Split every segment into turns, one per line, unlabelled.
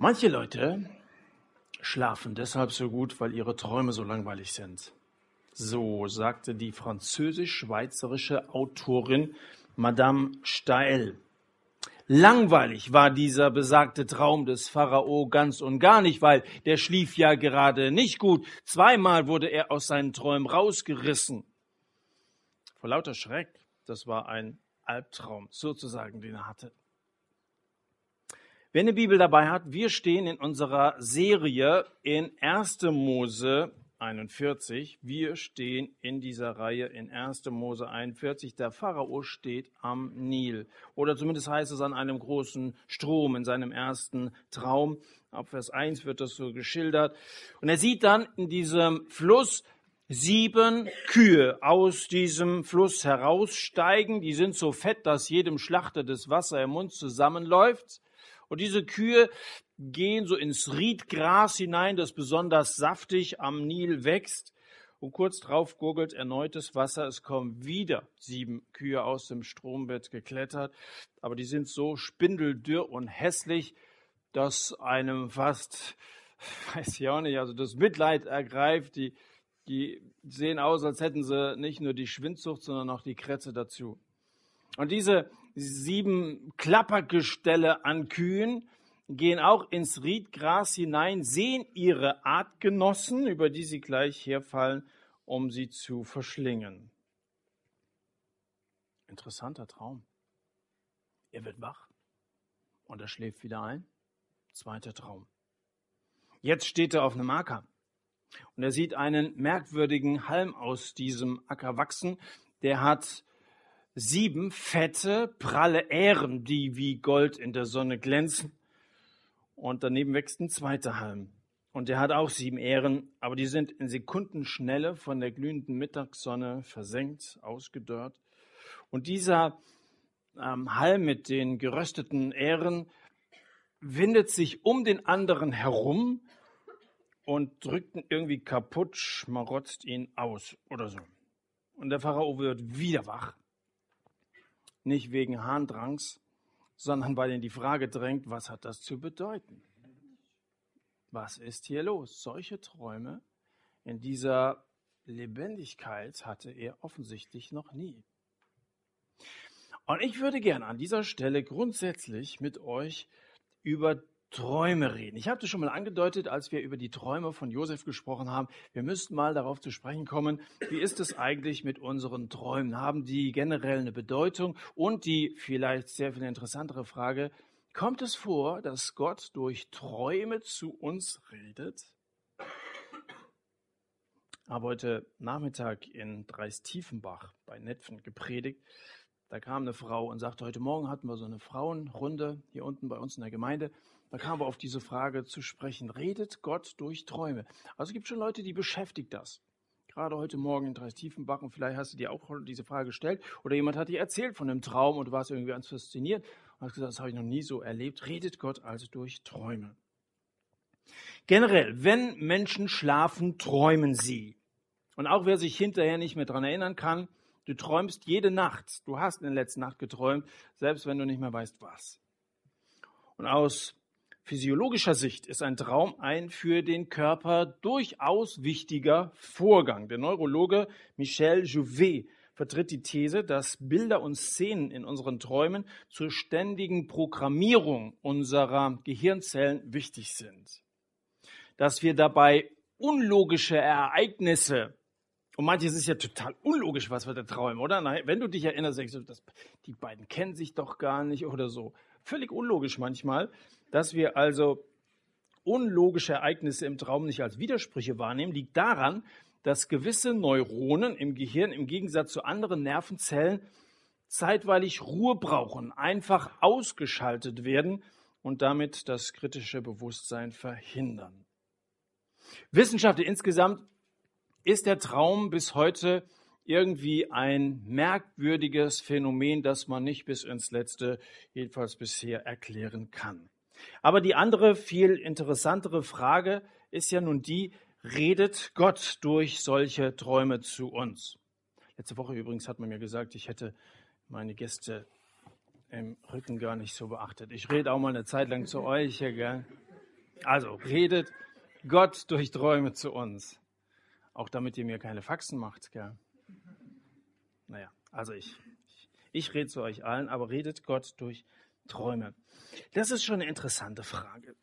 Manche Leute schlafen deshalb so gut, weil ihre Träume so langweilig sind. So sagte die französisch-schweizerische Autorin Madame Stael. Langweilig war dieser besagte Traum des Pharao ganz und gar nicht, weil der schlief ja gerade nicht gut. Zweimal wurde er aus seinen Träumen rausgerissen. Vor lauter Schreck, das war ein Albtraum sozusagen, den er hatte. Wer eine Bibel dabei hat, wir stehen in unserer Serie in 1. Mose 41. Wir stehen in dieser Reihe in 1. Mose 41. Der Pharao steht am Nil. Oder zumindest heißt es an einem großen Strom in seinem ersten Traum. Ab Vers 1 wird das so geschildert. Und er sieht dann in diesem Fluss sieben Kühe aus diesem Fluss heraussteigen. Die sind so fett, dass jedem Schlachter das Wasser im Mund zusammenläuft. Und diese Kühe gehen so ins Riedgras hinein, das besonders saftig am Nil wächst. Und kurz drauf gurgelt erneutes Wasser. Es kommen wieder sieben Kühe aus dem Strombett geklettert. Aber die sind so spindeldürr und hässlich, dass einem fast, weiß ich auch nicht, also das Mitleid ergreift. Die, die sehen aus, als hätten sie nicht nur die Schwindsucht, sondern auch die Krätze dazu. Und diese sieben Klappergestelle an Kühen gehen auch ins Riedgras hinein, sehen ihre Artgenossen, über die sie gleich herfallen, um sie zu verschlingen. Interessanter Traum. Er wird wach und er schläft wieder ein. Zweiter Traum. Jetzt steht er auf einem Acker und er sieht einen merkwürdigen Halm aus diesem Acker wachsen. Der hat sieben fette, pralle Ähren, die wie Gold in der Sonne glänzen. Und daneben wächst ein zweiter Halm. Und der hat auch sieben Ähren, aber die sind in Sekundenschnelle von der glühenden Mittagssonne versenkt, ausgedörrt. Und dieser ähm, Halm mit den gerösteten Ähren windet sich um den anderen herum und drückt ihn irgendwie kaputt, schmarotzt ihn aus oder so. Und der Pharao wird wieder wach nicht wegen Harndrangs, sondern weil ihn die Frage drängt, was hat das zu bedeuten? Was ist hier los? Solche Träume in dieser Lebendigkeit hatte er offensichtlich noch nie. Und ich würde gerne an dieser Stelle grundsätzlich mit euch über Träume reden. Ich habe das schon mal angedeutet, als wir über die Träume von Josef gesprochen haben. Wir müssten mal darauf zu sprechen kommen, wie ist es eigentlich mit unseren Träumen? Haben die generell eine Bedeutung? Und die vielleicht sehr viel interessantere Frage, kommt es vor, dass Gott durch Träume zu uns redet? Habe heute Nachmittag in Dreistiefenbach bei Netfen gepredigt. Da kam eine Frau und sagte, heute Morgen hatten wir so eine Frauenrunde hier unten bei uns in der Gemeinde. Da kamen wir auf diese Frage zu sprechen. Redet Gott durch Träume? Also es gibt schon Leute, die beschäftigt das. Gerade heute Morgen in Dreistiefenbach und vielleicht hast du dir auch diese Frage gestellt oder jemand hat dir erzählt von einem Traum und du warst irgendwie ganz fasziniert und hast gesagt, das habe ich noch nie so erlebt. Redet Gott also durch Träume? Generell, wenn Menschen schlafen, träumen sie. Und auch wer sich hinterher nicht mehr daran erinnern kann, du träumst jede Nacht. Du hast in der letzten Nacht geträumt, selbst wenn du nicht mehr weißt, was. Und aus physiologischer Sicht ist ein Traum ein für den Körper durchaus wichtiger Vorgang. Der Neurologe Michel Jouvet vertritt die These, dass Bilder und Szenen in unseren Träumen zur ständigen Programmierung unserer Gehirnzellen wichtig sind. Dass wir dabei unlogische Ereignisse und manches ist ja total unlogisch, was wir da träumen, oder? Wenn du dich erinnerst, denkst du, das, die beiden kennen sich doch gar nicht oder so. Völlig unlogisch manchmal. Dass wir also unlogische Ereignisse im Traum nicht als Widersprüche wahrnehmen, liegt daran, dass gewisse Neuronen im Gehirn im Gegensatz zu anderen Nervenzellen zeitweilig Ruhe brauchen, einfach ausgeschaltet werden und damit das kritische Bewusstsein verhindern. Wissenschaftler insgesamt ist der Traum bis heute irgendwie ein merkwürdiges Phänomen, das man nicht bis ins Letzte, jedenfalls bisher, erklären kann. Aber die andere, viel interessantere Frage ist ja nun die, redet Gott durch solche Träume zu uns? Letzte Woche übrigens hat man mir gesagt, ich hätte meine Gäste im Rücken gar nicht so beachtet. Ich rede auch mal eine Zeit lang zu euch, gell? Also redet Gott durch Träume zu uns. Auch damit ihr mir keine Faxen macht, gell? Naja, also ich, ich, ich rede zu euch allen, aber redet Gott durch Träume? Das ist schon eine interessante Frage.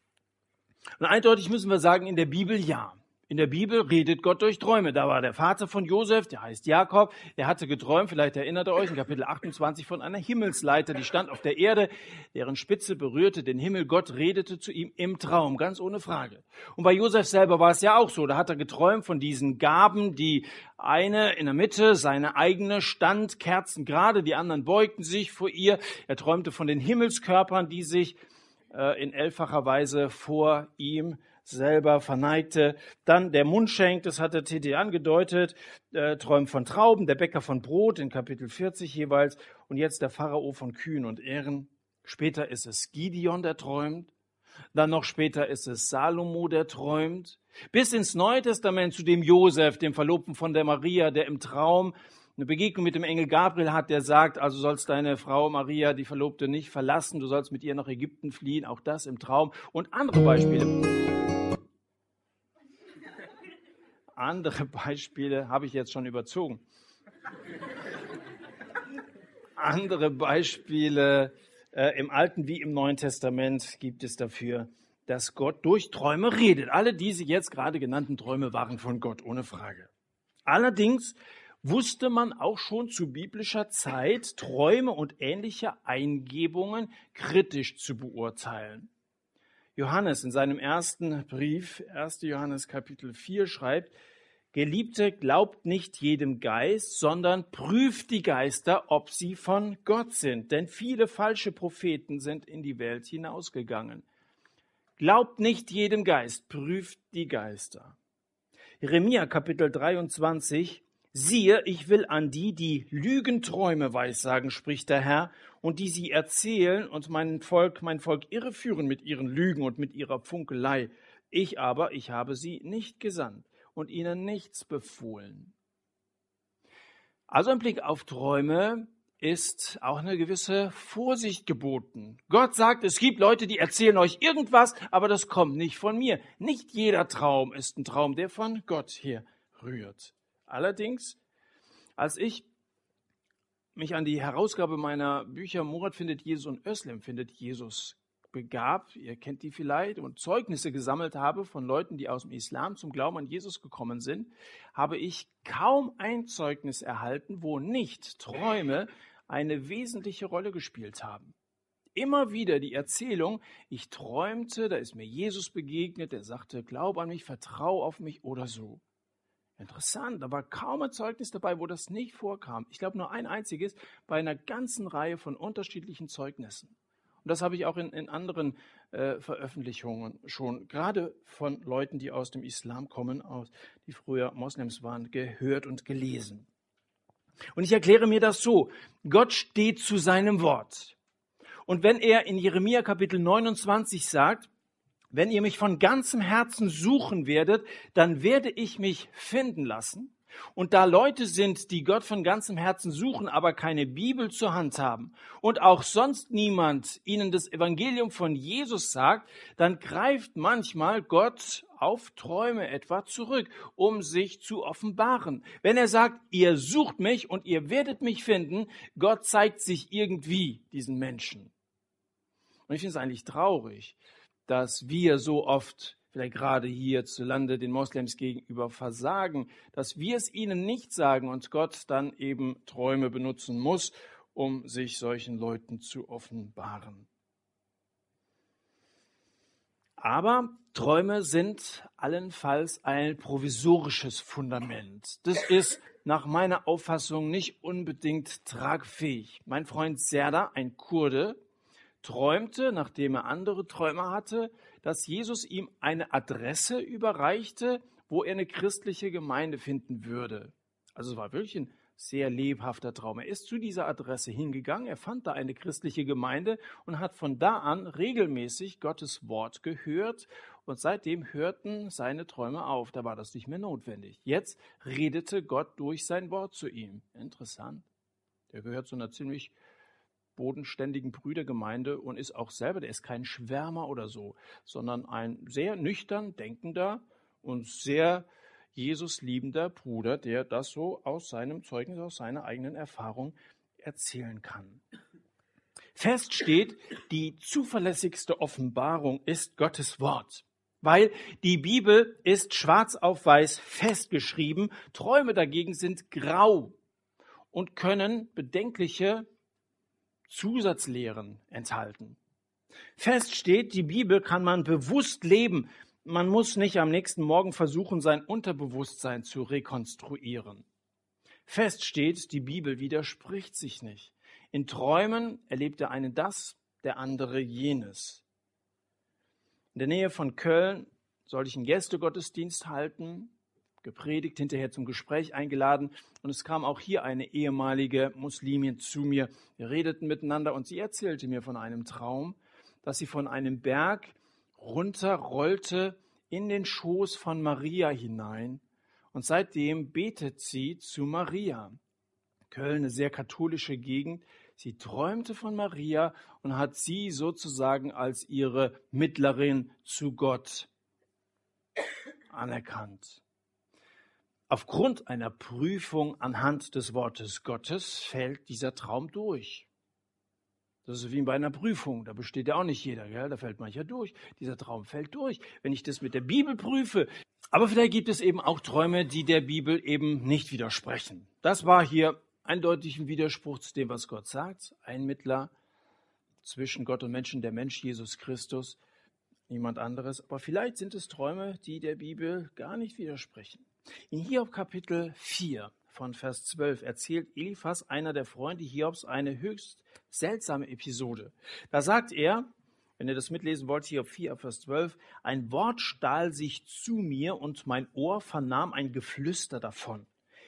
Und eindeutig müssen wir sagen, in der Bibel ja. In der Bibel redet Gott durch Träume. Da war der Vater von Josef, der heißt Jakob, der hatte geträumt, vielleicht erinnert ihr euch, in Kapitel 28 von einer Himmelsleiter, die stand auf der Erde, deren Spitze berührte den Himmel. Gott redete zu ihm im Traum, ganz ohne Frage. Und bei Josef selber war es ja auch so. Da hat er geträumt von diesen Gaben, die eine in der Mitte, seine eigene stand, Kerzen gerade, die anderen beugten sich vor ihr. Er träumte von den Himmelskörpern, die sich äh, in elffacher Weise vor ihm selber verneigte. Dann der Mundschenk, das hat der TT angedeutet, äh, träumt von Trauben, der Bäcker von Brot in Kapitel 40 jeweils und jetzt der Pharao von Kühen und Ehren. Später ist es Gideon, der träumt. Dann noch später ist es Salomo, der träumt. Bis ins Neue Testament zu dem Josef, dem Verlobten von der Maria, der im Traum eine Begegnung mit dem Engel Gabriel hat, der sagt, also sollst deine Frau Maria, die Verlobte, nicht verlassen, du sollst mit ihr nach Ägypten fliehen, auch das im Traum. Und andere Beispiele. Andere Beispiele habe ich jetzt schon überzogen. Andere Beispiele äh, im Alten wie im Neuen Testament gibt es dafür, dass Gott durch Träume redet. Alle diese jetzt gerade genannten Träume waren von Gott, ohne Frage. Allerdings wusste man auch schon zu biblischer Zeit Träume und ähnliche Eingebungen kritisch zu beurteilen. Johannes in seinem ersten Brief, 1. Johannes Kapitel 4, schreibt, Geliebte, glaubt nicht jedem Geist, sondern prüft die Geister, ob sie von Gott sind. Denn viele falsche Propheten sind in die Welt hinausgegangen. Glaubt nicht jedem Geist, prüft die Geister. Jeremia Kapitel 23, Siehe, ich will an die, die Lügenträume weissagen, spricht der Herr, und die sie erzählen und mein Volk, mein Volk irreführen mit ihren Lügen und mit ihrer Funkelei. Ich aber, ich habe sie nicht gesandt und ihnen nichts befohlen. Also im Blick auf Träume ist auch eine gewisse Vorsicht geboten. Gott sagt, es gibt Leute, die erzählen euch irgendwas, aber das kommt nicht von mir. Nicht jeder Traum ist ein Traum, der von Gott her rührt. Allerdings, als ich mich an die Herausgabe meiner Bücher Murat findet Jesus und Özlem findet Jesus begab, ihr kennt die vielleicht, und Zeugnisse gesammelt habe von Leuten, die aus dem Islam zum Glauben an Jesus gekommen sind, habe ich kaum ein Zeugnis erhalten, wo nicht Träume eine wesentliche Rolle gespielt haben. Immer wieder die Erzählung, ich träumte, da ist mir Jesus begegnet, der sagte, glaub an mich, vertrau auf mich oder so. Interessant, da war kaum ein Zeugnis dabei, wo das nicht vorkam. Ich glaube nur ein einziges bei einer ganzen Reihe von unterschiedlichen Zeugnissen. Und das habe ich auch in, in anderen äh, Veröffentlichungen schon, gerade von Leuten, die aus dem Islam kommen, aus, die früher Moslems waren, gehört und gelesen. Und ich erkläre mir das so. Gott steht zu seinem Wort. Und wenn er in Jeremia Kapitel 29 sagt, wenn ihr mich von ganzem Herzen suchen werdet, dann werde ich mich finden lassen. Und da Leute sind, die Gott von ganzem Herzen suchen, aber keine Bibel zur Hand haben und auch sonst niemand ihnen das Evangelium von Jesus sagt, dann greift manchmal Gott auf Träume etwa zurück, um sich zu offenbaren. Wenn er sagt, ihr sucht mich und ihr werdet mich finden, Gott zeigt sich irgendwie diesen Menschen. Und ich finde es eigentlich traurig, dass wir so oft, vielleicht gerade hierzulande, den Moslems gegenüber versagen, dass wir es ihnen nicht sagen und Gott dann eben Träume benutzen muss, um sich solchen Leuten zu offenbaren. Aber Träume sind allenfalls ein provisorisches Fundament. Das ist nach meiner Auffassung nicht unbedingt tragfähig. Mein Freund Serda, ein Kurde, träumte, nachdem er andere Träume hatte, dass Jesus ihm eine Adresse überreichte, wo er eine christliche Gemeinde finden würde. Also es war wirklich ein sehr lebhafter Traum. Er ist zu dieser Adresse hingegangen, er fand da eine christliche Gemeinde und hat von da an regelmäßig Gottes Wort gehört und seitdem hörten seine Träume auf. Da war das nicht mehr notwendig. Jetzt redete Gott durch sein Wort zu ihm. Interessant. Der gehört zu einer ziemlich bodenständigen Brüdergemeinde und ist auch selber, der ist kein Schwärmer oder so, sondern ein sehr nüchtern denkender und sehr Jesus liebender Bruder, der das so aus seinem Zeugnis, aus seiner eigenen Erfahrung erzählen kann. Fest steht, die zuverlässigste Offenbarung ist Gottes Wort, weil die Bibel ist schwarz auf weiß festgeschrieben, Träume dagegen sind grau und können bedenkliche Zusatzlehren enthalten. Fest steht, die Bibel kann man bewusst leben. Man muss nicht am nächsten Morgen versuchen, sein Unterbewusstsein zu rekonstruieren. Fest steht, die Bibel widerspricht sich nicht. In Träumen erlebt der eine das, der andere jenes. In der Nähe von Köln sollte ich einen Gästegottesdienst halten gepredigt, hinterher zum Gespräch eingeladen und es kam auch hier eine ehemalige Muslimin zu mir. Wir redeten miteinander und sie erzählte mir von einem Traum, dass sie von einem Berg runterrollte in den Schoß von Maria hinein und seitdem betet sie zu Maria. Köln, eine sehr katholische Gegend. Sie träumte von Maria und hat sie sozusagen als ihre Mittlerin zu Gott anerkannt. Aufgrund einer Prüfung anhand des Wortes Gottes fällt dieser Traum durch. Das ist wie bei einer Prüfung, da besteht ja auch nicht jeder, gell? da fällt mancher durch. Dieser Traum fällt durch. Wenn ich das mit der Bibel prüfe, aber vielleicht gibt es eben auch Träume, die der Bibel eben nicht widersprechen. Das war hier eindeutig ein Widerspruch zu dem, was Gott sagt. Ein Mittler zwischen Gott und Menschen, der Mensch Jesus Christus, niemand anderes. Aber vielleicht sind es Träume, die der Bibel gar nicht widersprechen. In Hiob Kapitel 4 von Vers 12 erzählt Eliphas, einer der Freunde Hiobs, eine höchst seltsame Episode. Da sagt er, wenn ihr das mitlesen wollt, Hiob 4, Vers 12, ein Wort stahl sich zu mir und mein Ohr vernahm ein Geflüster davon.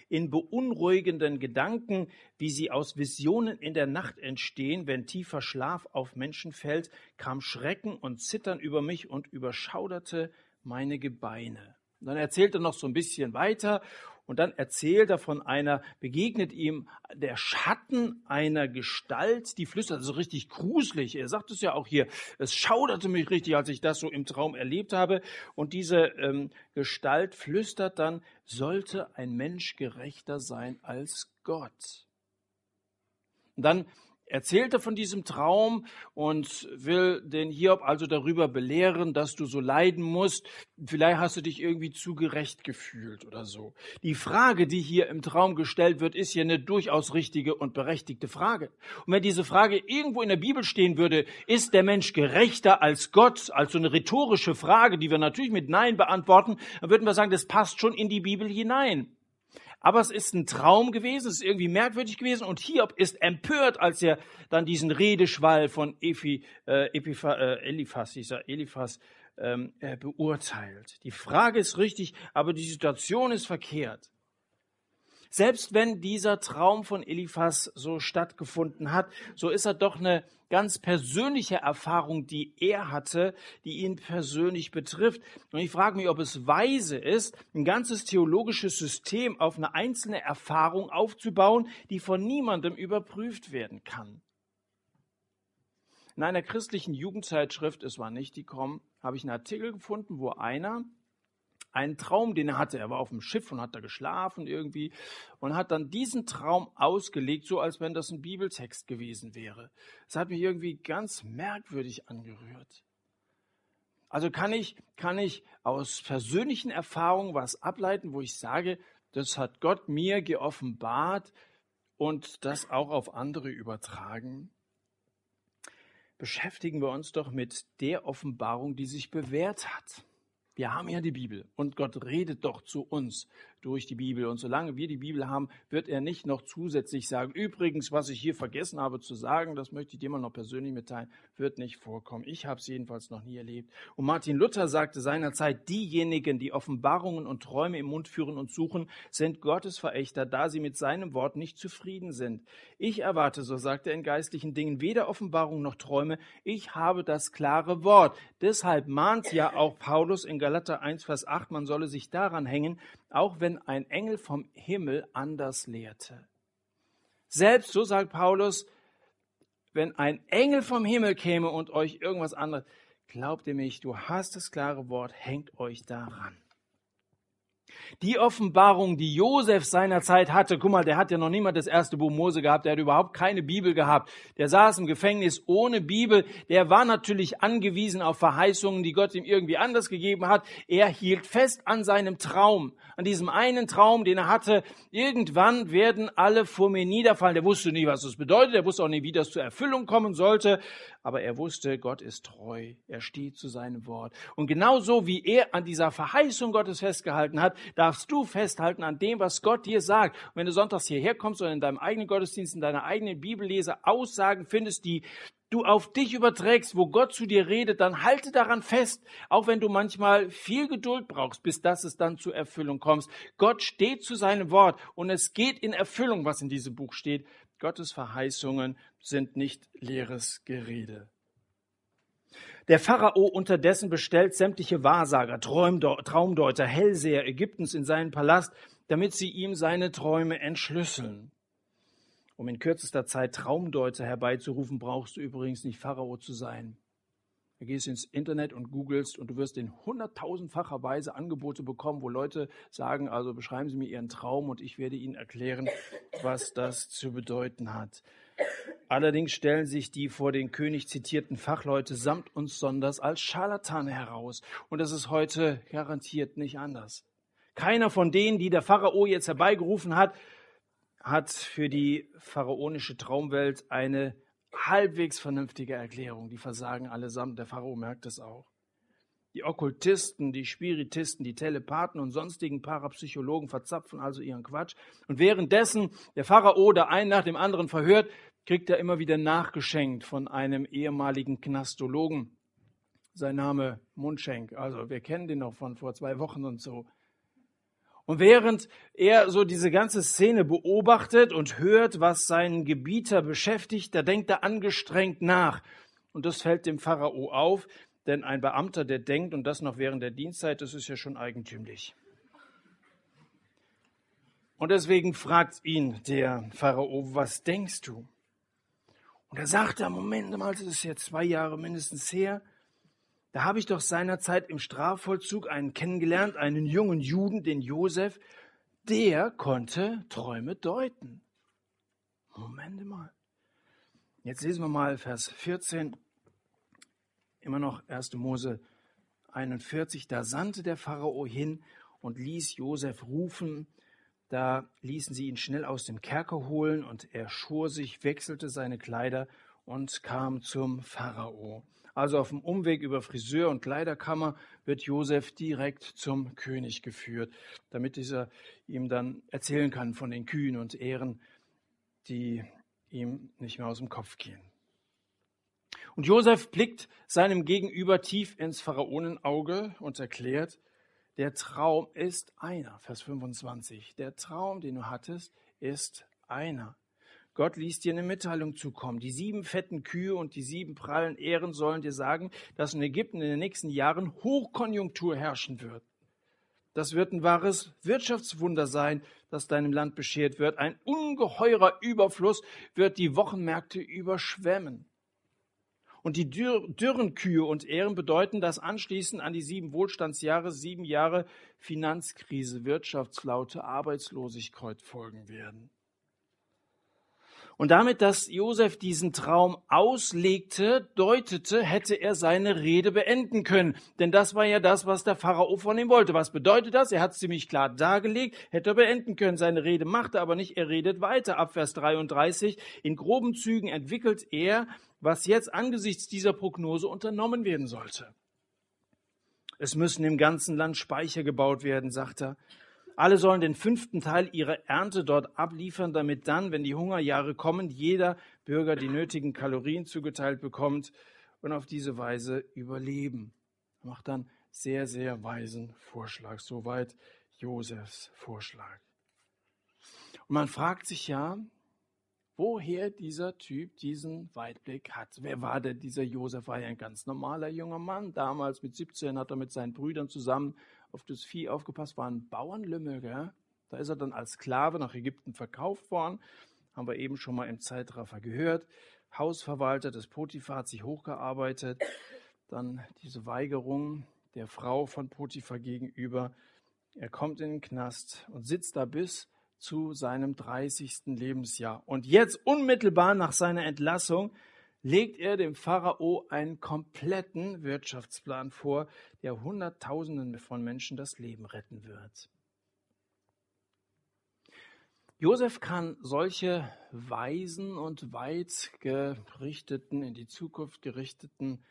In beunruhigenden Gedanken, wie sie aus Visionen in der Nacht entstehen, wenn tiefer Schlaf auf Menschen fällt, kam Schrecken und Zittern über mich und überschauderte meine Gebeine. Und dann erzählt er noch so ein bisschen weiter und dann erzählt er von einer, begegnet ihm der Schatten einer Gestalt, die flüstert, so richtig gruselig. Er sagt es ja auch hier, es schauderte mich richtig, als ich das so im Traum erlebt habe. Und diese ähm, Gestalt flüstert dann, sollte ein Mensch gerechter sein als Gott. Und dann erzählt er von diesem Traum und will den Hiob also darüber belehren, dass du so leiden musst. Vielleicht hast du dich irgendwie zu gerecht gefühlt oder so. Die Frage, die hier im Traum gestellt wird, ist ja eine durchaus richtige und berechtigte Frage. Und wenn diese Frage irgendwo in der Bibel stehen würde, ist der Mensch gerechter als Gott, also eine rhetorische Frage, die wir natürlich mit Nein beantworten, dann würden wir sagen, das passt schon in die Bibel hinein. Aber es ist ein Traum gewesen, es ist irgendwie merkwürdig gewesen und Hiob ist empört, als er dann diesen Redeschwall von Epi, äh, Epifa, äh, Eliphas, dieser Eliphas, ähm, äh, beurteilt. Die Frage ist richtig, aber die Situation ist verkehrt. Selbst wenn dieser Traum von Eliphas so stattgefunden hat, so ist er doch eine ganz persönliche Erfahrung, die er hatte, die ihn persönlich betrifft. Und ich frage mich, ob es weise ist, ein ganzes theologisches System auf eine einzelne Erfahrung aufzubauen, die von niemandem überprüft werden kann. In einer christlichen Jugendzeitschrift, es war nicht die Com, habe ich einen Artikel gefunden, wo einer einen Traum, den er hatte. Er war auf dem Schiff und hat da geschlafen irgendwie und hat dann diesen Traum ausgelegt, so als wenn das ein Bibeltext gewesen wäre. Es hat mich irgendwie ganz merkwürdig angerührt. Also kann ich, kann ich aus persönlichen Erfahrungen was ableiten, wo ich sage, das hat Gott mir geoffenbart und das auch auf andere übertragen? Beschäftigen wir uns doch mit der Offenbarung, die sich bewährt hat. Wir haben ja die Bibel und Gott redet doch zu uns durch die Bibel. Und solange wir die Bibel haben, wird er nicht noch zusätzlich sagen, übrigens, was ich hier vergessen habe zu sagen, das möchte ich dir mal noch persönlich mitteilen, wird nicht vorkommen. Ich habe es jedenfalls noch nie erlebt. Und Martin Luther sagte seinerzeit, diejenigen, die Offenbarungen und Träume im Mund führen und suchen, sind Gottesverächter, da sie mit seinem Wort nicht zufrieden sind. Ich erwarte, so sagt er in geistlichen Dingen, weder Offenbarung noch Träume. Ich habe das klare Wort. Deshalb mahnt ja auch Paulus in Galater 1, Vers 8, man solle sich daran hängen, auch wenn ein Engel vom Himmel anders lehrte. Selbst, so sagt Paulus, wenn ein Engel vom Himmel käme und euch irgendwas anderes, glaubt ihr mich, du hast das klare Wort, hängt euch daran. Die Offenbarung, die Josef seinerzeit hatte, guck mal, der hat ja noch niemand das erste Buch Mose gehabt, der hat überhaupt keine Bibel gehabt. Der saß im Gefängnis ohne Bibel. Der war natürlich angewiesen auf Verheißungen, die Gott ihm irgendwie anders gegeben hat. Er hielt fest an seinem Traum, an diesem einen Traum, den er hatte. Irgendwann werden alle vor mir niederfallen. Der wusste nie, was das bedeutet. Er wusste auch nicht, wie das zur Erfüllung kommen sollte aber er wusste, Gott ist treu, er steht zu seinem Wort. Und genauso wie er an dieser Verheißung Gottes festgehalten hat, darfst du festhalten an dem, was Gott dir sagt. Und wenn du sonntags hierher kommst oder in deinem eigenen Gottesdienst, in deiner eigenen Bibellese Aussagen findest, die du auf dich überträgst, wo Gott zu dir redet, dann halte daran fest, auch wenn du manchmal viel Geduld brauchst, bis dass es dann zur Erfüllung kommst. Gott steht zu seinem Wort und es geht in Erfüllung, was in diesem Buch steht. Gottes Verheißungen sind nicht leeres Gerede. Der Pharao unterdessen bestellt sämtliche Wahrsager, Traumdeuter, Hellseher Ägyptens in seinen Palast, damit sie ihm seine Träume entschlüsseln. Um in kürzester Zeit Traumdeuter herbeizurufen, brauchst du übrigens nicht Pharao zu sein. Du gehst ins Internet und googelst und du wirst in hunderttausendfacher Weise Angebote bekommen, wo Leute sagen, also beschreiben Sie mir Ihren Traum und ich werde Ihnen erklären, was das zu bedeuten hat. Allerdings stellen sich die vor den König zitierten Fachleute samt und sonders als Scharlatane heraus. Und das ist heute garantiert nicht anders. Keiner von denen, die der Pharao jetzt herbeigerufen hat, hat für die pharaonische Traumwelt eine halbwegs vernünftige Erklärung. Die versagen allesamt. Der Pharao merkt es auch. Die Okkultisten, die Spiritisten, die Telepathen und sonstigen Parapsychologen verzapfen also ihren Quatsch. Und währenddessen der Pharao der einen nach dem anderen verhört, kriegt er immer wieder nachgeschenkt von einem ehemaligen Knastologen. Sein Name Mundschenk. Also wir kennen den noch von vor zwei Wochen und so. Und während er so diese ganze Szene beobachtet und hört, was seinen Gebieter beschäftigt, da denkt er angestrengt nach. Und das fällt dem Pharao auf, denn ein Beamter, der denkt, und das noch während der Dienstzeit, das ist ja schon eigentümlich. Und deswegen fragt ihn der Pharao, was denkst du? Und er sagt, Moment mal, das ist jetzt zwei Jahre mindestens her, da habe ich doch seinerzeit im Strafvollzug einen kennengelernt, einen jungen Juden, den Josef, der konnte Träume deuten. Moment mal. Jetzt lesen wir mal Vers 14, immer noch 1. Mose 41. Da sandte der Pharao hin und ließ Josef rufen. Da ließen sie ihn schnell aus dem Kerker holen und er schor sich, wechselte seine Kleider und kam zum Pharao. Also auf dem Umweg über Friseur und Kleiderkammer wird Josef direkt zum König geführt, damit dieser ihm dann erzählen kann von den Kühen und Ehren, die ihm nicht mehr aus dem Kopf gehen. Und Josef blickt seinem Gegenüber tief ins Pharaonenauge und erklärt, der Traum ist einer, Vers 25. Der Traum, den du hattest, ist einer. Gott ließ dir eine Mitteilung zukommen. Die sieben fetten Kühe und die sieben prallen Ehren sollen dir sagen, dass in Ägypten in den nächsten Jahren Hochkonjunktur herrschen wird. Das wird ein wahres Wirtschaftswunder sein, das deinem Land beschert wird. Ein ungeheurer Überfluss wird die Wochenmärkte überschwemmen. Und die dürren Kühe und Ehren bedeuten, dass anschließend an die sieben Wohlstandsjahre sieben Jahre Finanzkrise, Wirtschaftsflaute, Arbeitslosigkeit folgen werden. Und damit, dass Josef diesen Traum auslegte, deutete, hätte er seine Rede beenden können. Denn das war ja das, was der Pharao von ihm wollte. Was bedeutet das? Er hat es ziemlich klar dargelegt, hätte er beenden können. Seine Rede machte aber nicht, er redet weiter. Ab Vers 33. In groben Zügen entwickelt er, was jetzt angesichts dieser Prognose unternommen werden sollte. Es müssen im ganzen Land Speicher gebaut werden, sagt er. Alle sollen den fünften Teil ihrer Ernte dort abliefern, damit dann, wenn die Hungerjahre kommen, jeder Bürger die nötigen Kalorien zugeteilt bekommt und auf diese Weise überleben. Er macht dann sehr, sehr weisen Vorschlag. Soweit Josefs Vorschlag. Und man fragt sich ja, woher dieser Typ diesen Weitblick hat. Wer war denn dieser Josef? War ja ein ganz normaler junger Mann. Damals mit 17 hat er mit seinen Brüdern zusammen auf das Vieh aufgepasst, waren Bauernlümmel. Gell? Da ist er dann als Sklave nach Ägypten verkauft worden. Haben wir eben schon mal im Zeitraffer gehört. Hausverwalter des Potiphar hat sich hochgearbeitet. Dann diese Weigerung der Frau von Potiphar gegenüber. Er kommt in den Knast und sitzt da bis zu seinem 30. Lebensjahr. Und jetzt unmittelbar nach seiner Entlassung legt er dem Pharao einen kompletten Wirtschaftsplan vor, der Hunderttausenden von Menschen das Leben retten wird. Josef kann solche weisen und weit gerichteten, in die Zukunft gerichteten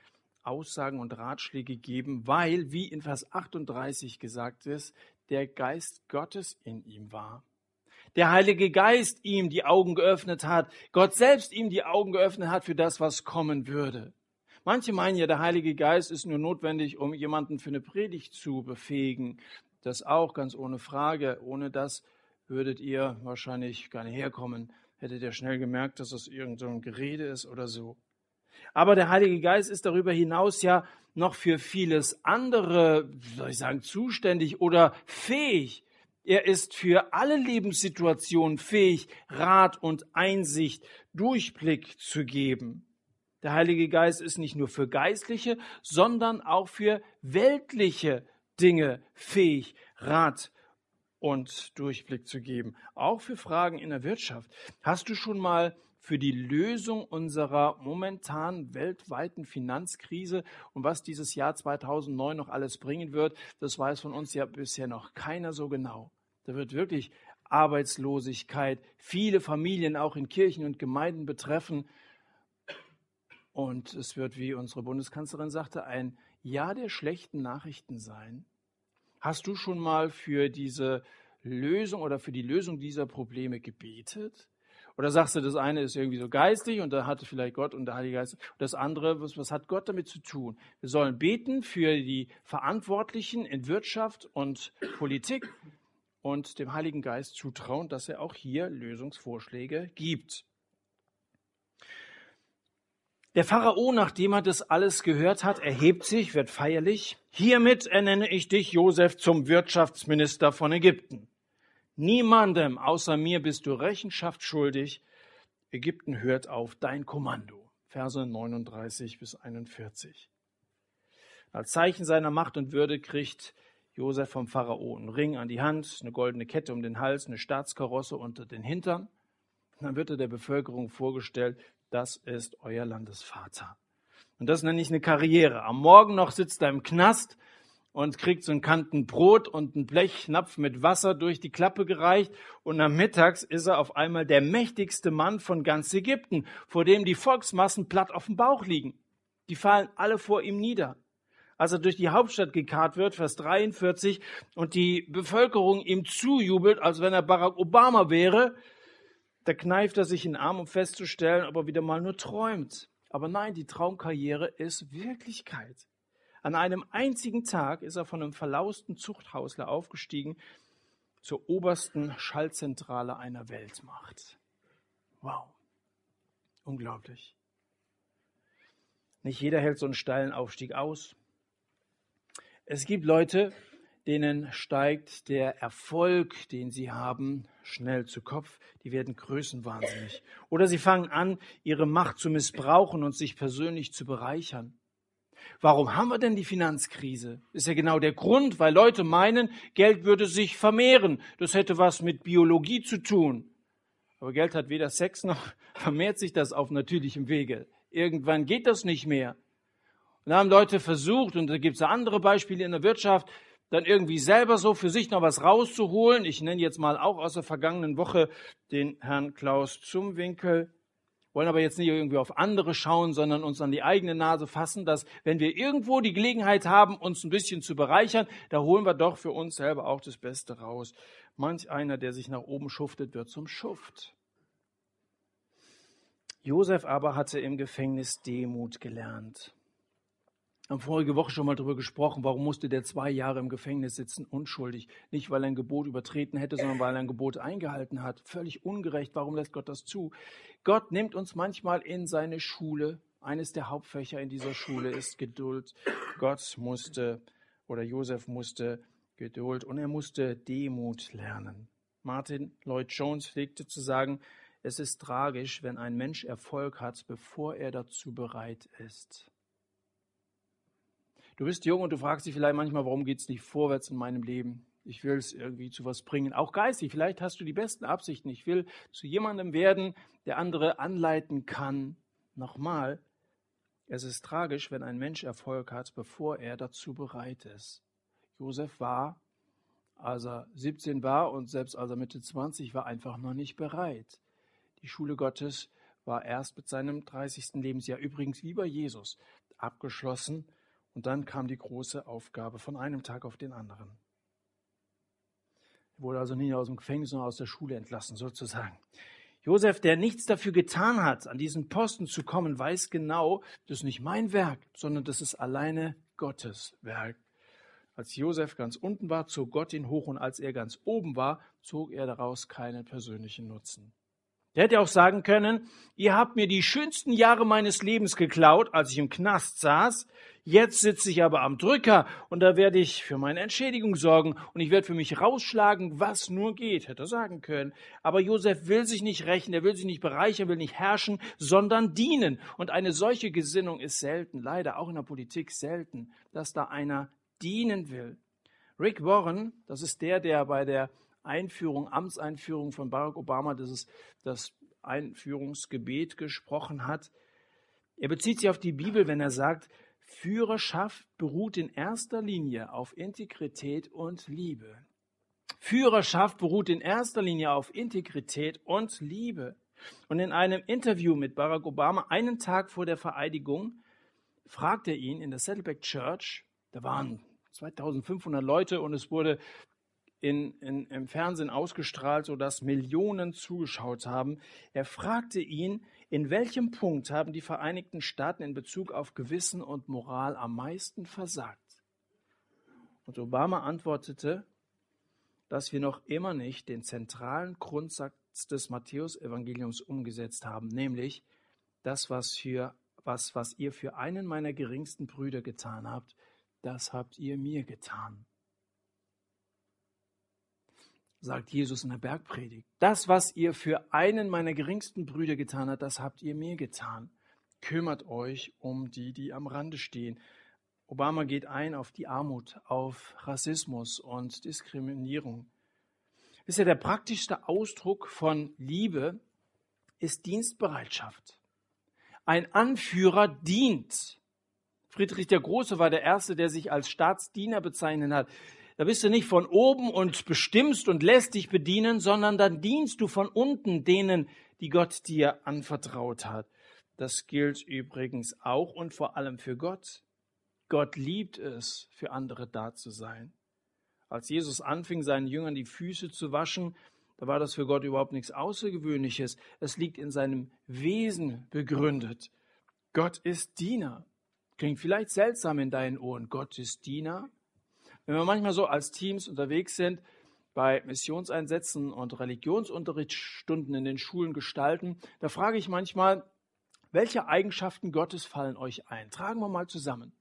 Aussagen und Ratschläge geben, weil, wie in Vers 38 gesagt ist, der Geist Gottes in ihm war der Heilige Geist ihm die Augen geöffnet hat, Gott selbst ihm die Augen geöffnet hat für das, was kommen würde. Manche meinen ja, der Heilige Geist ist nur notwendig, um jemanden für eine Predigt zu befähigen. Das auch ganz ohne Frage. Ohne das würdet ihr wahrscheinlich gar nicht herkommen. Hättet ihr schnell gemerkt, dass das irgendein so Gerede ist oder so. Aber der Heilige Geist ist darüber hinaus ja noch für vieles andere, soll ich sagen, zuständig oder fähig. Er ist für alle Lebenssituationen fähig, Rat und Einsicht, Durchblick zu geben. Der Heilige Geist ist nicht nur für geistliche, sondern auch für weltliche Dinge fähig, Rat und Durchblick zu geben. Auch für Fragen in der Wirtschaft. Hast du schon mal für die Lösung unserer momentan weltweiten Finanzkrise und was dieses Jahr 2009 noch alles bringen wird, das weiß von uns ja bisher noch keiner so genau. Da wird wirklich Arbeitslosigkeit, viele Familien auch in Kirchen und Gemeinden betreffen. Und es wird, wie unsere Bundeskanzlerin sagte, ein Jahr der schlechten Nachrichten sein. Hast du schon mal für diese Lösung oder für die Lösung dieser Probleme gebetet? Oder sagst du, das eine ist irgendwie so geistig und da hatte vielleicht Gott und der Heilige Geist. Und das andere, was, was hat Gott damit zu tun? Wir sollen beten für die Verantwortlichen in Wirtschaft und Politik und dem Heiligen Geist zutrauen, dass er auch hier Lösungsvorschläge gibt. Der Pharao, nachdem er das alles gehört hat, erhebt sich, wird feierlich. Hiermit ernenne ich dich, Josef, zum Wirtschaftsminister von Ägypten. Niemandem außer mir bist du Rechenschaft schuldig. Ägypten hört auf dein Kommando. Verse 39 bis 41. Als Zeichen seiner Macht und Würde kriegt Josef vom Pharao einen Ring an die Hand, eine goldene Kette um den Hals, eine Staatskarosse unter den Hintern. Und dann wird er der Bevölkerung vorgestellt, das ist euer Landesvater. Und das nenne ich eine Karriere. Am Morgen noch sitzt er im Knast und kriegt so einen Kanten Brot und einen Blechnapf mit Wasser durch die Klappe gereicht. Und am Mittags ist er auf einmal der mächtigste Mann von ganz Ägypten, vor dem die Volksmassen platt auf dem Bauch liegen. Die fallen alle vor ihm nieder als er durch die Hauptstadt gekarrt wird, Vers 43, und die Bevölkerung ihm zujubelt, als wenn er Barack Obama wäre, da kneift er sich in den Arm, um festzustellen, ob er wieder mal nur träumt. Aber nein, die Traumkarriere ist Wirklichkeit. An einem einzigen Tag ist er von einem verlausten Zuchthausler aufgestiegen zur obersten Schallzentrale einer Weltmacht. Wow. Unglaublich. Nicht jeder hält so einen steilen Aufstieg aus. Es gibt Leute, denen steigt der Erfolg, den sie haben, schnell zu Kopf. Die werden größenwahnsinnig. Oder sie fangen an, ihre Macht zu missbrauchen und sich persönlich zu bereichern. Warum haben wir denn die Finanzkrise? Ist ja genau der Grund, weil Leute meinen, Geld würde sich vermehren. Das hätte was mit Biologie zu tun. Aber Geld hat weder Sex noch vermehrt sich das auf natürlichem Wege. Irgendwann geht das nicht mehr. Und da haben Leute versucht, und da gibt es andere Beispiele in der Wirtschaft, dann irgendwie selber so für sich noch was rauszuholen. Ich nenne jetzt mal auch aus der vergangenen Woche den Herrn Klaus Zumwinkel. Wollen aber jetzt nicht irgendwie auf andere schauen, sondern uns an die eigene Nase fassen, dass wenn wir irgendwo die Gelegenheit haben, uns ein bisschen zu bereichern, da holen wir doch für uns selber auch das Beste raus. Manch einer, der sich nach oben schuftet, wird zum Schuft. Josef aber hatte im Gefängnis Demut gelernt haben vorige Woche schon mal darüber gesprochen, warum musste der zwei Jahre im Gefängnis sitzen, unschuldig. Nicht, weil er ein Gebot übertreten hätte, sondern weil er ein Gebot eingehalten hat. Völlig ungerecht. Warum lässt Gott das zu? Gott nimmt uns manchmal in seine Schule. Eines der Hauptfächer in dieser Schule ist Geduld. Gott musste oder Josef musste Geduld und er musste Demut lernen. Martin Lloyd Jones pflegte zu sagen, Es ist tragisch, wenn ein Mensch Erfolg hat, bevor er dazu bereit ist. Du bist jung und du fragst dich vielleicht manchmal, warum geht es nicht vorwärts in meinem Leben? Ich will es irgendwie zu was bringen. Auch geistig, vielleicht hast du die besten Absichten. Ich will zu jemandem werden, der andere anleiten kann. Nochmal, es ist tragisch, wenn ein Mensch Erfolg hat, bevor er dazu bereit ist. Josef war, als er 17 war und selbst als er Mitte 20 war, einfach noch nicht bereit. Die Schule Gottes war erst mit seinem 30. Lebensjahr übrigens wie bei Jesus abgeschlossen und dann kam die große Aufgabe von einem Tag auf den anderen. Er wurde also nicht aus dem Gefängnis, sondern aus der Schule entlassen, sozusagen. Josef, der nichts dafür getan hat, an diesen Posten zu kommen, weiß genau, das ist nicht mein Werk, sondern das ist alleine Gottes Werk. Als Josef ganz unten war, zog Gott ihn hoch und als er ganz oben war, zog er daraus keinen persönlichen Nutzen. Der hätte auch sagen können, ihr habt mir die schönsten Jahre meines Lebens geklaut, als ich im Knast saß. Jetzt sitze ich aber am Drücker und da werde ich für meine Entschädigung sorgen und ich werde für mich rausschlagen, was nur geht, hätte er sagen können. Aber Josef will sich nicht rächen, er will sich nicht bereichern, will nicht herrschen, sondern dienen. Und eine solche Gesinnung ist selten, leider auch in der Politik selten, dass da einer dienen will. Rick Warren, das ist der, der bei der Einführung, Amtseinführung von Barack Obama, das ist das Einführungsgebet gesprochen hat. Er bezieht sich auf die Bibel, wenn er sagt, Führerschaft beruht in erster Linie auf Integrität und Liebe. Führerschaft beruht in erster Linie auf Integrität und Liebe. Und in einem Interview mit Barack Obama, einen Tag vor der Vereidigung, fragt er ihn in der Saddleback Church, da waren 2500 Leute und es wurde in, in, im Fernsehen ausgestrahlt, sodass Millionen zugeschaut haben. Er fragte ihn, in welchem Punkt haben die Vereinigten Staaten in Bezug auf Gewissen und Moral am meisten versagt? Und Obama antwortete, dass wir noch immer nicht den zentralen Grundsatz des Matthäusevangeliums umgesetzt haben, nämlich das, was, für, was, was ihr für einen meiner geringsten Brüder getan habt, das habt ihr mir getan sagt Jesus in der Bergpredigt. Das, was ihr für einen meiner geringsten Brüder getan habt, das habt ihr mir getan. Kümmert euch um die, die am Rande stehen. Obama geht ein auf die Armut, auf Rassismus und Diskriminierung. Wisst ihr, der praktischste Ausdruck von Liebe ist Dienstbereitschaft. Ein Anführer dient. Friedrich der Große war der Erste, der sich als Staatsdiener bezeichnet hat. Da bist du nicht von oben und bestimmst und lässt dich bedienen, sondern dann dienst du von unten denen, die Gott dir anvertraut hat. Das gilt übrigens auch und vor allem für Gott. Gott liebt es, für andere da zu sein. Als Jesus anfing, seinen Jüngern die Füße zu waschen, da war das für Gott überhaupt nichts Außergewöhnliches. Es liegt in seinem Wesen begründet. Gott ist Diener. Klingt vielleicht seltsam in deinen Ohren. Gott ist Diener. Wenn wir manchmal so als Teams unterwegs sind, bei Missionseinsätzen und Religionsunterrichtsstunden in den Schulen gestalten, da frage ich manchmal, welche Eigenschaften Gottes fallen euch ein? Tragen wir mal zusammen.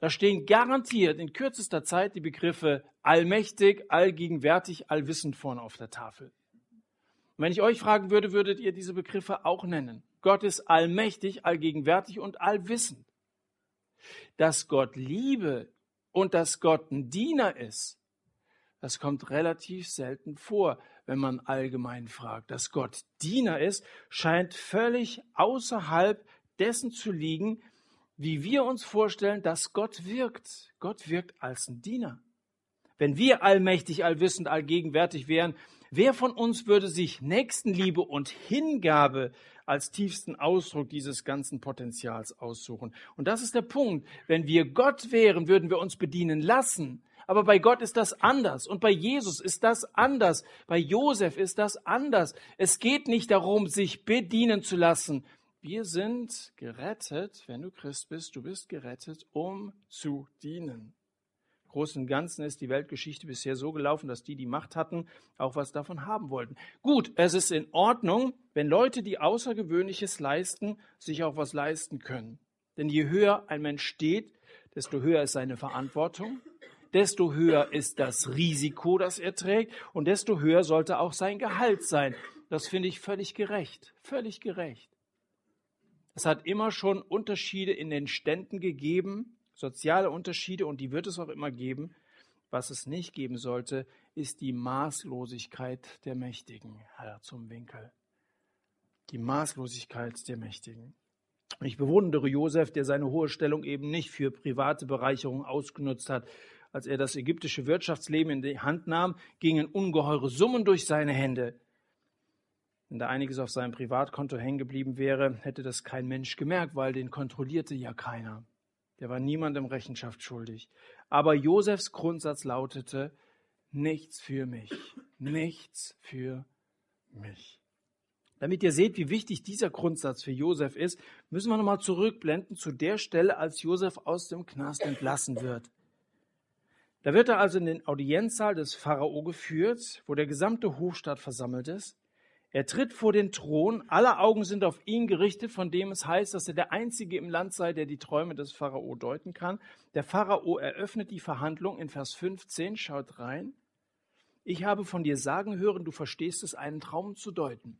Da stehen garantiert in kürzester Zeit die Begriffe allmächtig, allgegenwärtig, allwissend vorne auf der Tafel. Und wenn ich euch fragen würde, würdet ihr diese Begriffe auch nennen. Gott ist allmächtig, allgegenwärtig und allwissend. Dass Gott Liebe und dass Gott ein Diener ist, das kommt relativ selten vor, wenn man allgemein fragt. Dass Gott Diener ist, scheint völlig außerhalb dessen zu liegen, wie wir uns vorstellen, dass Gott wirkt. Gott wirkt als ein Diener. Wenn wir allmächtig, allwissend, allgegenwärtig wären, wer von uns würde sich Nächstenliebe und Hingabe als tiefsten Ausdruck dieses ganzen Potenzials aussuchen. Und das ist der Punkt. Wenn wir Gott wären, würden wir uns bedienen lassen. Aber bei Gott ist das anders. Und bei Jesus ist das anders. Bei Josef ist das anders. Es geht nicht darum, sich bedienen zu lassen. Wir sind gerettet, wenn du Christ bist, du bist gerettet, um zu dienen. Großen und Ganzen ist die Weltgeschichte bisher so gelaufen, dass die, die Macht hatten, auch was davon haben wollten. Gut, es ist in Ordnung, wenn Leute, die Außergewöhnliches leisten, sich auch was leisten können. Denn je höher ein Mensch steht, desto höher ist seine Verantwortung, desto höher ist das Risiko, das er trägt und desto höher sollte auch sein Gehalt sein. das finde ich völlig gerecht, völlig gerecht. Es hat immer schon Unterschiede in den Ständen gegeben, soziale Unterschiede, und die wird es auch immer geben. Was es nicht geben sollte, ist die Maßlosigkeit der Mächtigen, Herr zum Winkel. Die Maßlosigkeit der Mächtigen. Ich bewundere Josef, der seine hohe Stellung eben nicht für private Bereicherung ausgenutzt hat. Als er das ägyptische Wirtschaftsleben in die Hand nahm, gingen ungeheure Summen durch seine Hände. Wenn da einiges auf seinem Privatkonto hängen geblieben wäre, hätte das kein Mensch gemerkt, weil den kontrollierte ja keiner. Der war niemandem Rechenschaft schuldig. Aber Josefs Grundsatz lautete, nichts für mich, nichts für mich. Damit ihr seht, wie wichtig dieser Grundsatz für Josef ist, müssen wir nochmal zurückblenden zu der Stelle, als Josef aus dem Knast entlassen wird. Da wird er also in den Audienzsaal des Pharao geführt, wo der gesamte Hofstaat versammelt ist. Er tritt vor den Thron, alle Augen sind auf ihn gerichtet, von dem es heißt, dass er der Einzige im Land sei, der die Träume des Pharao deuten kann. Der Pharao eröffnet die Verhandlung in Vers 15, schaut rein. Ich habe von dir sagen hören, du verstehst es, einen Traum zu deuten.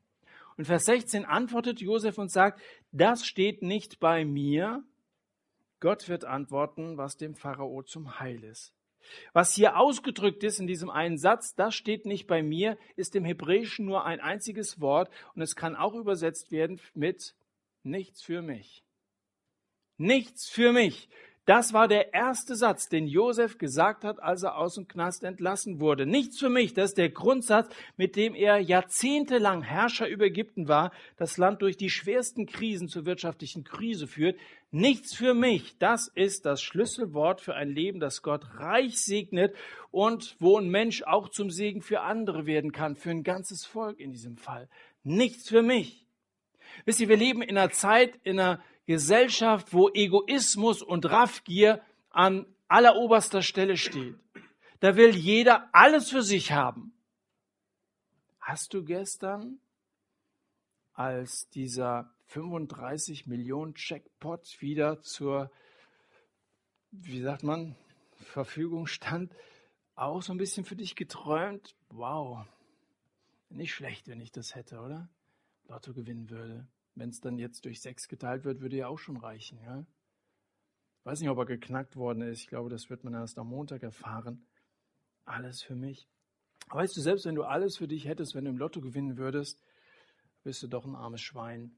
Und Vers 16 antwortet Josef und sagt, das steht nicht bei mir. Gott wird antworten, was dem Pharao zum Heil ist. Was hier ausgedrückt ist in diesem einen Satz, das steht nicht bei mir, ist im Hebräischen nur ein einziges Wort und es kann auch übersetzt werden mit nichts für mich. Nichts für mich. Das war der erste Satz, den Josef gesagt hat, als er aus dem Knast entlassen wurde. Nichts für mich, das ist der Grundsatz, mit dem er jahrzehntelang Herrscher über Ägypten war, das Land durch die schwersten Krisen zur wirtschaftlichen Krise führt. Nichts für mich, das ist das Schlüsselwort für ein Leben, das Gott reich segnet und wo ein Mensch auch zum Segen für andere werden kann, für ein ganzes Volk in diesem Fall. Nichts für mich. Wisst ihr, wir leben in einer Zeit, in einer Gesellschaft, wo Egoismus und Raffgier an alleroberster Stelle steht. Da will jeder alles für sich haben. Hast du gestern, als dieser 35 Millionen Checkpot wieder zur, wie sagt man, Verfügung stand, auch so ein bisschen für dich geträumt? Wow, nicht schlecht, wenn ich das hätte, oder? Lotto gewinnen würde. Wenn es dann jetzt durch sechs geteilt wird, würde ja auch schon reichen. Ja? Ich weiß nicht, ob er geknackt worden ist. Ich glaube, das wird man erst am Montag erfahren. Alles für mich. Weißt du, selbst wenn du alles für dich hättest, wenn du im Lotto gewinnen würdest, bist du doch ein armes Schwein.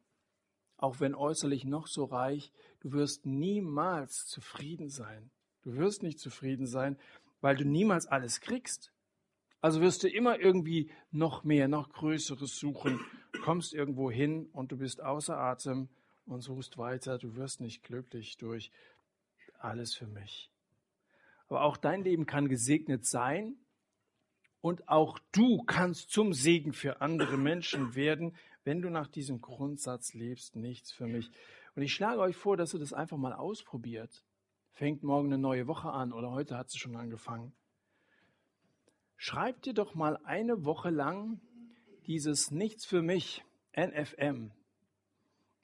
Auch wenn äußerlich noch so reich, du wirst niemals zufrieden sein. Du wirst nicht zufrieden sein, weil du niemals alles kriegst. Also wirst du immer irgendwie noch mehr, noch Größeres suchen kommst irgendwo hin und du bist außer Atem und suchst weiter. Du wirst nicht glücklich durch alles für mich. Aber auch dein Leben kann gesegnet sein und auch du kannst zum Segen für andere Menschen werden, wenn du nach diesem Grundsatz lebst, nichts für mich. Und ich schlage euch vor, dass ihr das einfach mal ausprobiert. Fängt morgen eine neue Woche an oder heute hat sie schon angefangen. Schreibt dir doch mal eine Woche lang dieses Nichts für mich, NFM,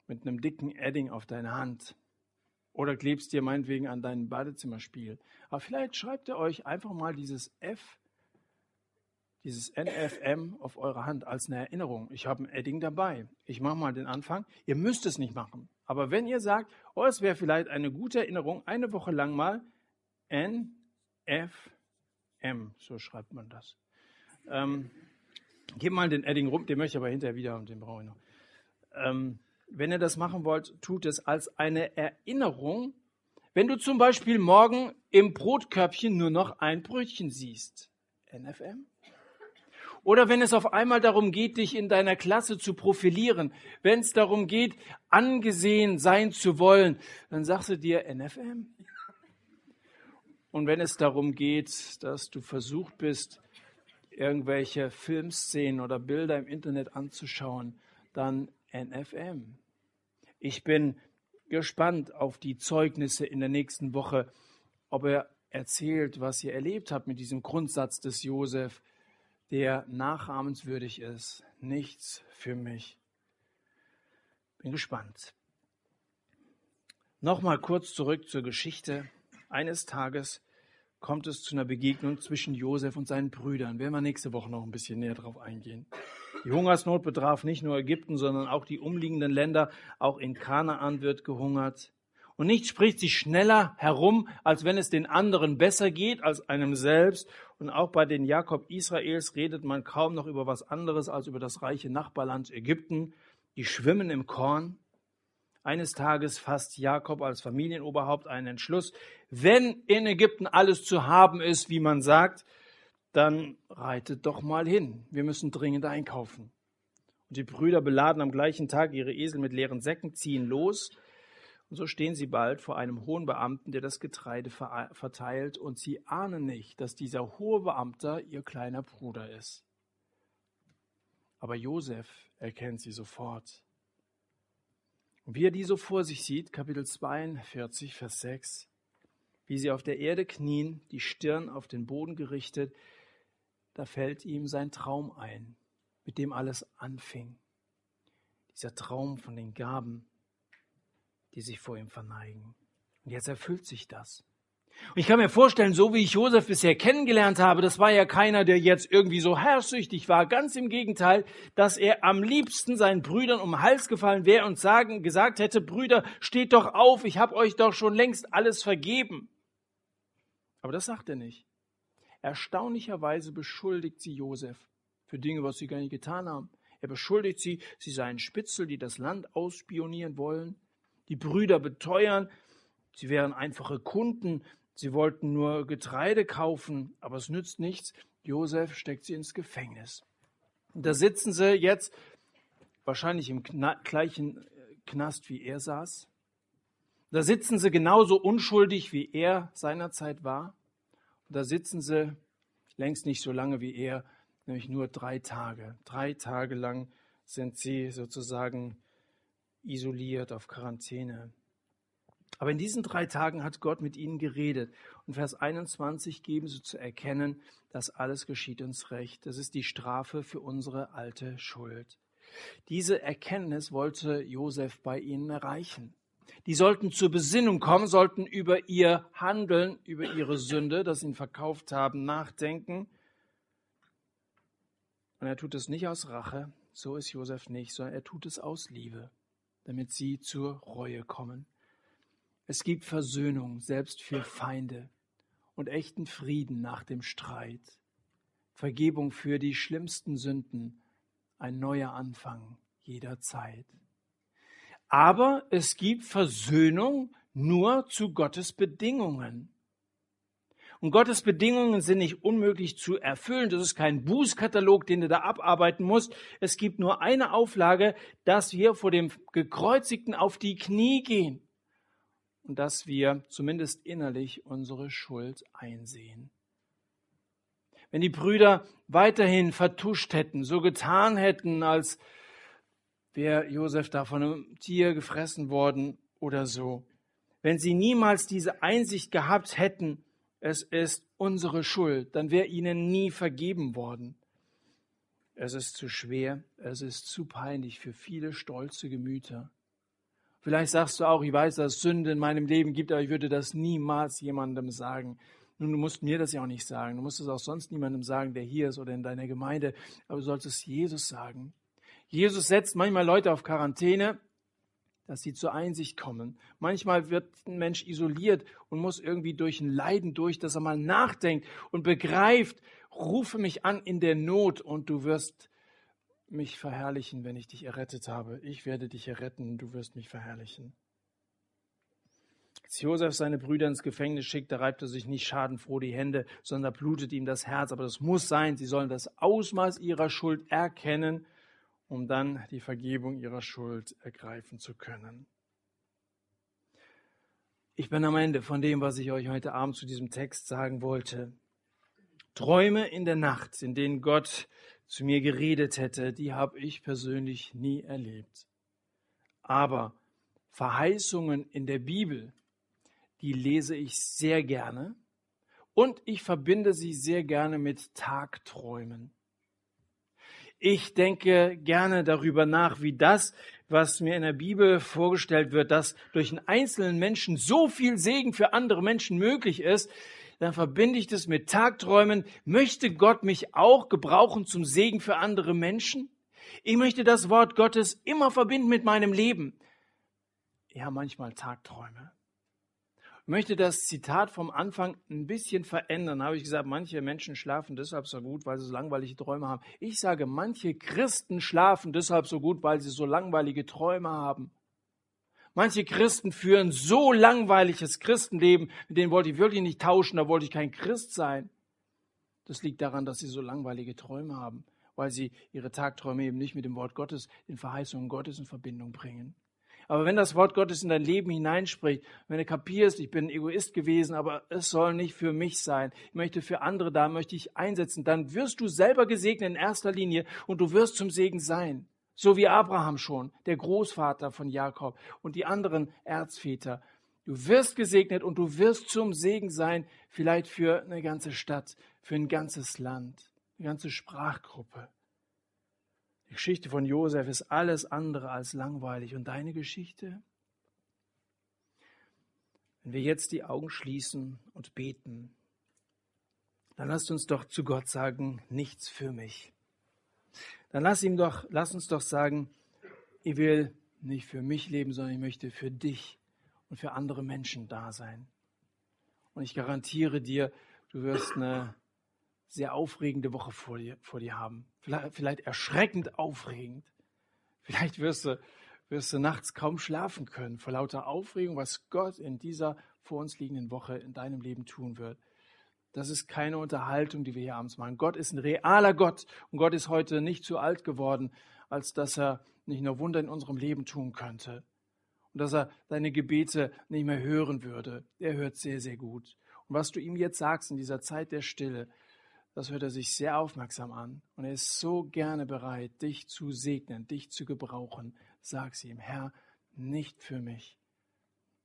mit einem dicken Edding auf deine Hand. Oder klebst dir meinetwegen an dein Badezimmerspiel. Aber vielleicht schreibt ihr euch einfach mal dieses F, dieses NFM auf eure Hand als eine Erinnerung. Ich habe ein Edding dabei. Ich mache mal den Anfang. Ihr müsst es nicht machen. Aber wenn ihr sagt, oh, es wäre vielleicht eine gute Erinnerung, eine Woche lang mal NFM, so schreibt man das. Ähm, Gib mal den Edding rum, den möchte ich aber hinterher wieder haben, den brauche ich noch. Ähm, wenn ihr das machen wollt, tut es als eine Erinnerung. Wenn du zum Beispiel morgen im Brotkörbchen nur noch ein Brötchen siehst. NFM? Oder wenn es auf einmal darum geht, dich in deiner Klasse zu profilieren, wenn es darum geht, angesehen sein zu wollen, dann sagst du dir NFM. Und wenn es darum geht, dass du versucht bist, irgendwelche Filmszenen oder Bilder im Internet anzuschauen, dann NFM. Ich bin gespannt auf die Zeugnisse in der nächsten Woche, ob er erzählt, was ihr erlebt habt mit diesem Grundsatz des Josef, der nachahmenswürdig ist. Nichts für mich. Bin gespannt. Nochmal kurz zurück zur Geschichte. Eines Tages kommt es zu einer Begegnung zwischen Josef und seinen Brüdern. Werden wir nächste Woche noch ein bisschen näher drauf eingehen. Die Hungersnot betraf nicht nur Ägypten, sondern auch die umliegenden Länder. Auch in Kanaan wird gehungert. Und nichts spricht sich schneller herum, als wenn es den anderen besser geht als einem selbst. Und auch bei den Jakob Israels redet man kaum noch über was anderes als über das reiche Nachbarland Ägypten. Die schwimmen im Korn. Eines Tages fasst Jakob als Familienoberhaupt einen Entschluss. Wenn in Ägypten alles zu haben ist, wie man sagt, dann reitet doch mal hin. Wir müssen dringend einkaufen. Und die Brüder beladen am gleichen Tag ihre Esel mit leeren Säcken, ziehen los. Und so stehen sie bald vor einem hohen Beamten, der das Getreide verteilt, und sie ahnen nicht, dass dieser hohe Beamter ihr kleiner Bruder ist. Aber Josef erkennt sie sofort. Und wie er die so vor sich sieht, Kapitel 42, Vers 6, wie sie auf der Erde knien, die Stirn auf den Boden gerichtet, da fällt ihm sein Traum ein, mit dem alles anfing. Dieser Traum von den Gaben, die sich vor ihm verneigen. Und jetzt erfüllt sich das. Und ich kann mir vorstellen, so wie ich Josef bisher kennengelernt habe, das war ja keiner, der jetzt irgendwie so herrschsüchtig war. Ganz im Gegenteil, dass er am liebsten seinen Brüdern um den Hals gefallen wäre und sagen, gesagt hätte, Brüder, steht doch auf, ich habe euch doch schon längst alles vergeben. Aber das sagt er nicht. Erstaunlicherweise beschuldigt sie Josef für Dinge, was sie gar nicht getan haben. Er beschuldigt sie, sie seien Spitzel, die das Land ausspionieren wollen. Die Brüder beteuern, sie wären einfache Kunden, sie wollten nur Getreide kaufen, aber es nützt nichts. Josef steckt sie ins Gefängnis. Und da sitzen sie jetzt wahrscheinlich im gleichen Knast, wie er saß. Da sitzen sie genauso unschuldig, wie er seinerzeit war. Und da sitzen sie längst nicht so lange wie er, nämlich nur drei Tage. Drei Tage lang sind sie sozusagen isoliert auf Quarantäne. Aber in diesen drei Tagen hat Gott mit ihnen geredet. Und Vers 21 geben sie zu erkennen, dass alles geschieht uns recht. Das ist die Strafe für unsere alte Schuld. Diese Erkenntnis wollte Josef bei ihnen erreichen. Die sollten zur Besinnung kommen, sollten über ihr Handeln, über ihre Sünde, das sie ihn verkauft haben, nachdenken. Und er tut es nicht aus Rache, so ist Josef nicht, sondern er tut es aus Liebe, damit sie zur Reue kommen. Es gibt Versöhnung, selbst für Feinde, und echten Frieden nach dem Streit, Vergebung für die schlimmsten Sünden, ein neuer Anfang jederzeit. Aber es gibt Versöhnung nur zu Gottes Bedingungen. Und Gottes Bedingungen sind nicht unmöglich zu erfüllen. Das ist kein Bußkatalog, den du da abarbeiten musst. Es gibt nur eine Auflage, dass wir vor dem Gekreuzigten auf die Knie gehen und dass wir zumindest innerlich unsere Schuld einsehen. Wenn die Brüder weiterhin vertuscht hätten, so getan hätten, als wäre Josef da von einem Tier gefressen worden oder so. Wenn sie niemals diese Einsicht gehabt hätten, es ist unsere Schuld, dann wäre ihnen nie vergeben worden. Es ist zu schwer, es ist zu peinlich für viele stolze Gemüter. Vielleicht sagst du auch, ich weiß, dass es Sünde in meinem Leben gibt, aber ich würde das niemals jemandem sagen. Nun, du musst mir das ja auch nicht sagen. Du musst es auch sonst niemandem sagen, der hier ist oder in deiner Gemeinde. Aber du sollst es Jesus sagen. Jesus setzt manchmal Leute auf Quarantäne, dass sie zur Einsicht kommen. Manchmal wird ein Mensch isoliert und muss irgendwie durch ein Leiden durch, dass er mal nachdenkt und begreift, rufe mich an in der Not und du wirst mich verherrlichen, wenn ich dich errettet habe. Ich werde dich erretten du wirst mich verherrlichen. Als Josef seine Brüder ins Gefängnis schickt, da reibt er sich nicht schadenfroh die Hände, sondern blutet ihm das Herz. Aber das muss sein. Sie sollen das Ausmaß ihrer Schuld erkennen um dann die Vergebung ihrer Schuld ergreifen zu können. Ich bin am Ende von dem, was ich euch heute Abend zu diesem Text sagen wollte. Träume in der Nacht, in denen Gott zu mir geredet hätte, die habe ich persönlich nie erlebt. Aber Verheißungen in der Bibel, die lese ich sehr gerne und ich verbinde sie sehr gerne mit Tagträumen. Ich denke gerne darüber nach, wie das, was mir in der Bibel vorgestellt wird, dass durch einen einzelnen Menschen so viel Segen für andere Menschen möglich ist, dann verbinde ich das mit Tagträumen. Möchte Gott mich auch gebrauchen zum Segen für andere Menschen? Ich möchte das Wort Gottes immer verbinden mit meinem Leben. Ja, manchmal Tagträume. Ich möchte das Zitat vom Anfang ein bisschen verändern. Da habe ich gesagt, manche Menschen schlafen deshalb so gut, weil sie so langweilige Träume haben. Ich sage, manche Christen schlafen deshalb so gut, weil sie so langweilige Träume haben. Manche Christen führen so langweiliges Christenleben, mit denen wollte ich wirklich nicht tauschen, da wollte ich kein Christ sein. Das liegt daran, dass sie so langweilige Träume haben, weil sie ihre Tagträume eben nicht mit dem Wort Gottes, den Verheißungen Gottes in Verbindung bringen. Aber wenn das Wort Gottes in dein Leben hineinspricht, wenn du kapierst, ich bin Egoist gewesen, aber es soll nicht für mich sein, ich möchte für andere da, möchte ich einsetzen, dann wirst du selber gesegnet in erster Linie und du wirst zum Segen sein. So wie Abraham schon, der Großvater von Jakob und die anderen Erzväter. Du wirst gesegnet und du wirst zum Segen sein, vielleicht für eine ganze Stadt, für ein ganzes Land, eine ganze Sprachgruppe. Die Geschichte von Josef ist alles andere als langweilig. Und deine Geschichte? Wenn wir jetzt die Augen schließen und beten, dann lasst uns doch zu Gott sagen, nichts für mich dann lass ihm doch, lass uns doch sagen, ich will nicht für mich leben, sondern ich möchte für dich und für andere Menschen da sein. Und ich garantiere dir, du wirst eine sehr aufregende Woche vor dir, vor dir haben. Vielleicht, vielleicht erschreckend aufregend. Vielleicht wirst du, wirst du nachts kaum schlafen können vor lauter Aufregung, was Gott in dieser vor uns liegenden Woche in deinem Leben tun wird. Das ist keine Unterhaltung, die wir hier abends machen. Gott ist ein realer Gott und Gott ist heute nicht zu alt geworden, als dass er nicht nur Wunder in unserem Leben tun könnte und dass er deine Gebete nicht mehr hören würde. Er hört sehr, sehr gut. Und was du ihm jetzt sagst in dieser Zeit der Stille, das hört er sich sehr aufmerksam an. Und er ist so gerne bereit, dich zu segnen, dich zu gebrauchen. Sag sie ihm, Herr, nicht für mich.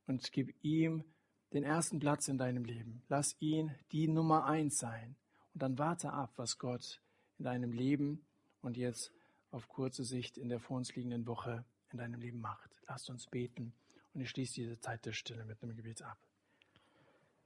Und gib ihm den ersten Platz in deinem Leben. Lass ihn die Nummer eins sein. Und dann warte ab, was Gott in deinem Leben und jetzt auf kurze Sicht in der vor uns liegenden Woche in deinem Leben macht. Lasst uns beten und ich schließe diese Zeit der Stille mit einem Gebet ab.